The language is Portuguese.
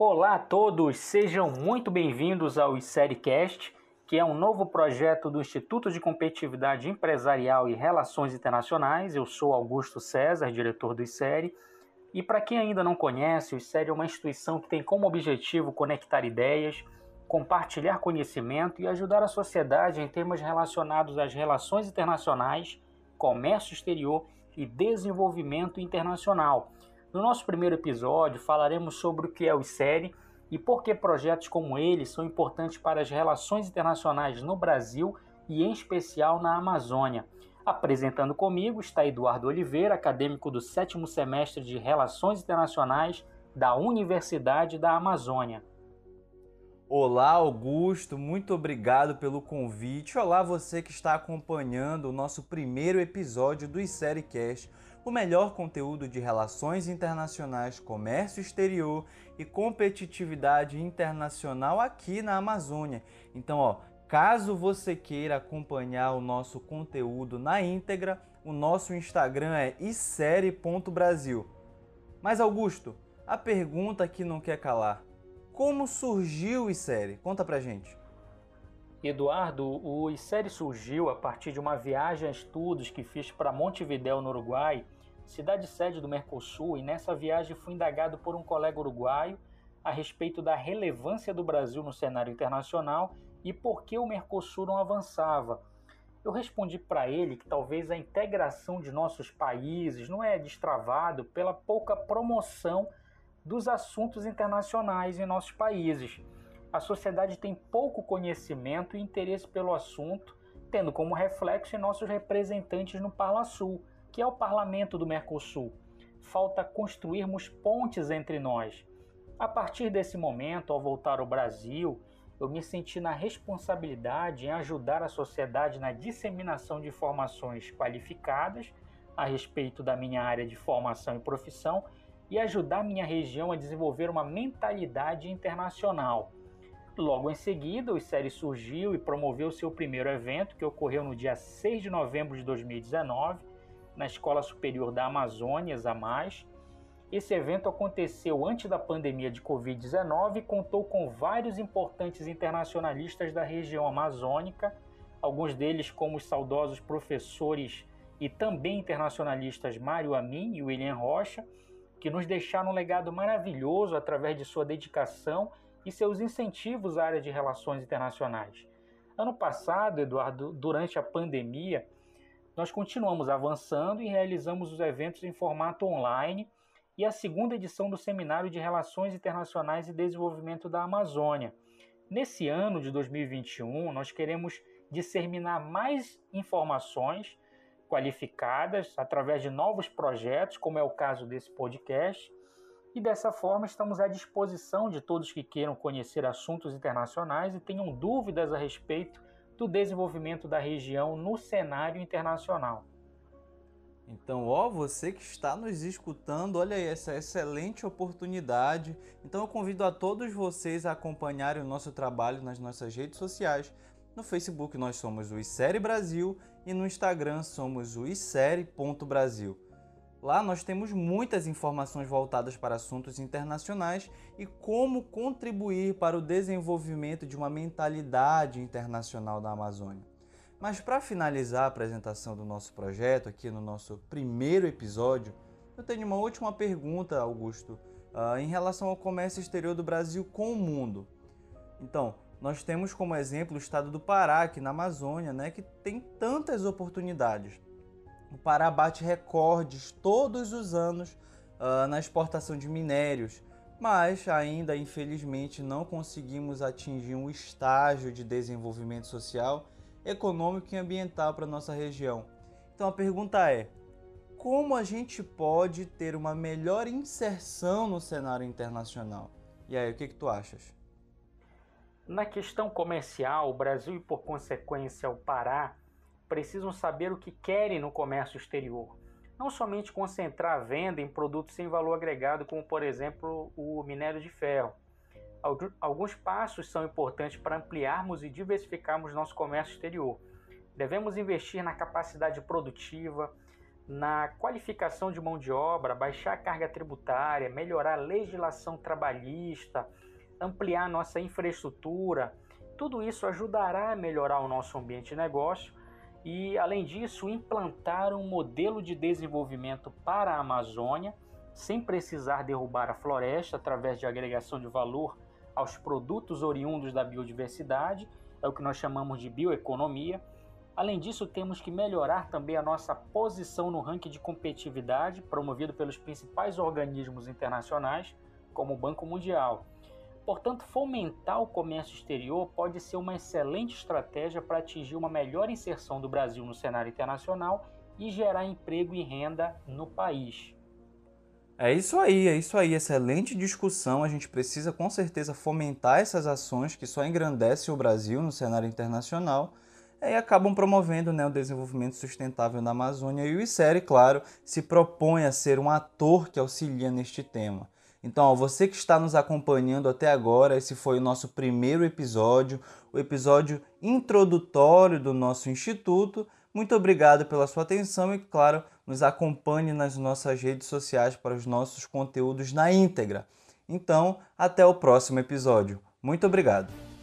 Olá a todos, sejam muito bem-vindos ao ICERICast, que é um novo projeto do Instituto de Competitividade Empresarial e Relações Internacionais. Eu sou Augusto César, diretor do ICERI. E para quem ainda não conhece, o ICERI é uma instituição que tem como objetivo conectar ideias, compartilhar conhecimento e ajudar a sociedade em temas relacionados às relações internacionais, comércio exterior e desenvolvimento internacional no nosso primeiro episódio, falaremos sobre o que é o ICERI e por que projetos como ele são importantes para as relações internacionais no Brasil e, em especial, na Amazônia. Apresentando comigo está Eduardo Oliveira, acadêmico do sétimo semestre de Relações Internacionais da Universidade da Amazônia. Olá, Augusto, muito obrigado pelo convite. Olá, você que está acompanhando o nosso primeiro episódio do ICERICast o melhor conteúdo de relações internacionais, comércio exterior e competitividade internacional aqui na Amazônia. Então, ó, caso você queira acompanhar o nosso conteúdo na íntegra, o nosso Instagram é isérie.brasil. Mas Augusto, a pergunta que não quer calar. Como surgiu o ICERI? Conta pra gente. Eduardo, o ICERI surgiu a partir de uma viagem a estudos que fiz para Montevidéu, no Uruguai, cidade sede do Mercosul, e nessa viagem fui indagado por um colega uruguaio a respeito da relevância do Brasil no cenário internacional e por que o Mercosul não avançava. Eu respondi para ele que talvez a integração de nossos países não é destravado pela pouca promoção dos assuntos internacionais em nossos países. A sociedade tem pouco conhecimento e interesse pelo assunto, tendo como reflexo nossos representantes no Parla Sul que é o parlamento do Mercosul. Falta construirmos pontes entre nós. A partir desse momento, ao voltar ao Brasil, eu me senti na responsabilidade em ajudar a sociedade na disseminação de informações qualificadas a respeito da minha área de formação e profissão e ajudar minha região a desenvolver uma mentalidade internacional. Logo em seguida, o série surgiu e promoveu seu primeiro evento, que ocorreu no dia 6 de novembro de 2019, na Escola Superior da Amazônia, mais. Esse evento aconteceu antes da pandemia de Covid-19 e contou com vários importantes internacionalistas da região amazônica, alguns deles como os saudosos professores e também internacionalistas Mário Amin e William Rocha, que nos deixaram um legado maravilhoso através de sua dedicação e seus incentivos à área de relações internacionais. Ano passado, Eduardo, durante a pandemia, nós continuamos avançando e realizamos os eventos em formato online e a segunda edição do Seminário de Relações Internacionais e Desenvolvimento da Amazônia. Nesse ano de 2021, nós queremos disseminar mais informações qualificadas através de novos projetos, como é o caso desse podcast, e dessa forma estamos à disposição de todos que queiram conhecer assuntos internacionais e tenham dúvidas a respeito do desenvolvimento da região no cenário internacional. Então, ó, você que está nos escutando, olha aí essa excelente oportunidade. Então, eu convido a todos vocês a acompanharem o nosso trabalho nas nossas redes sociais. No Facebook nós somos o Isere Brasil e no Instagram somos o isere.brasil. Lá nós temos muitas informações voltadas para assuntos internacionais e como contribuir para o desenvolvimento de uma mentalidade internacional da Amazônia. Mas para finalizar a apresentação do nosso projeto, aqui no nosso primeiro episódio, eu tenho uma última pergunta, Augusto, uh, em relação ao comércio exterior do Brasil com o mundo. Então, nós temos como exemplo o estado do Pará, aqui na Amazônia, né, que tem tantas oportunidades o Pará bate recordes todos os anos uh, na exportação de minérios, mas ainda infelizmente não conseguimos atingir um estágio de desenvolvimento social, econômico e ambiental para nossa região. Então a pergunta é: como a gente pode ter uma melhor inserção no cenário internacional? E aí, o que, que tu achas? Na questão comercial, o Brasil e por consequência o Pará precisam saber o que querem no comércio exterior. Não somente concentrar a venda em produtos sem valor agregado, como por exemplo o minério de ferro. Alguns passos são importantes para ampliarmos e diversificarmos nosso comércio exterior. Devemos investir na capacidade produtiva, na qualificação de mão de obra, baixar a carga tributária, melhorar a legislação trabalhista, ampliar nossa infraestrutura. Tudo isso ajudará a melhorar o nosso ambiente de negócio e, além disso, implantar um modelo de desenvolvimento para a Amazônia, sem precisar derrubar a floresta através de agregação de valor aos produtos oriundos da biodiversidade, é o que nós chamamos de bioeconomia Além disso, temos que melhorar também a nossa posição no ranking de competitividade promovido pelos principais organismos internacionais, como o Banco Mundial. Portanto, fomentar o comércio exterior pode ser uma excelente estratégia para atingir uma melhor inserção do Brasil no cenário internacional e gerar emprego e renda no país. É isso aí, é isso aí. Excelente discussão. A gente precisa com certeza fomentar essas ações que só engrandecem o Brasil no cenário internacional e acabam promovendo né, o desenvolvimento sustentável na Amazônia. E o ICERI, claro, se propõe a ser um ator que auxilia neste tema. Então, ó, você que está nos acompanhando até agora, esse foi o nosso primeiro episódio, o episódio introdutório do nosso instituto. Muito obrigado pela sua atenção e, claro, nos acompanhe nas nossas redes sociais para os nossos conteúdos na íntegra. Então, até o próximo episódio. Muito obrigado.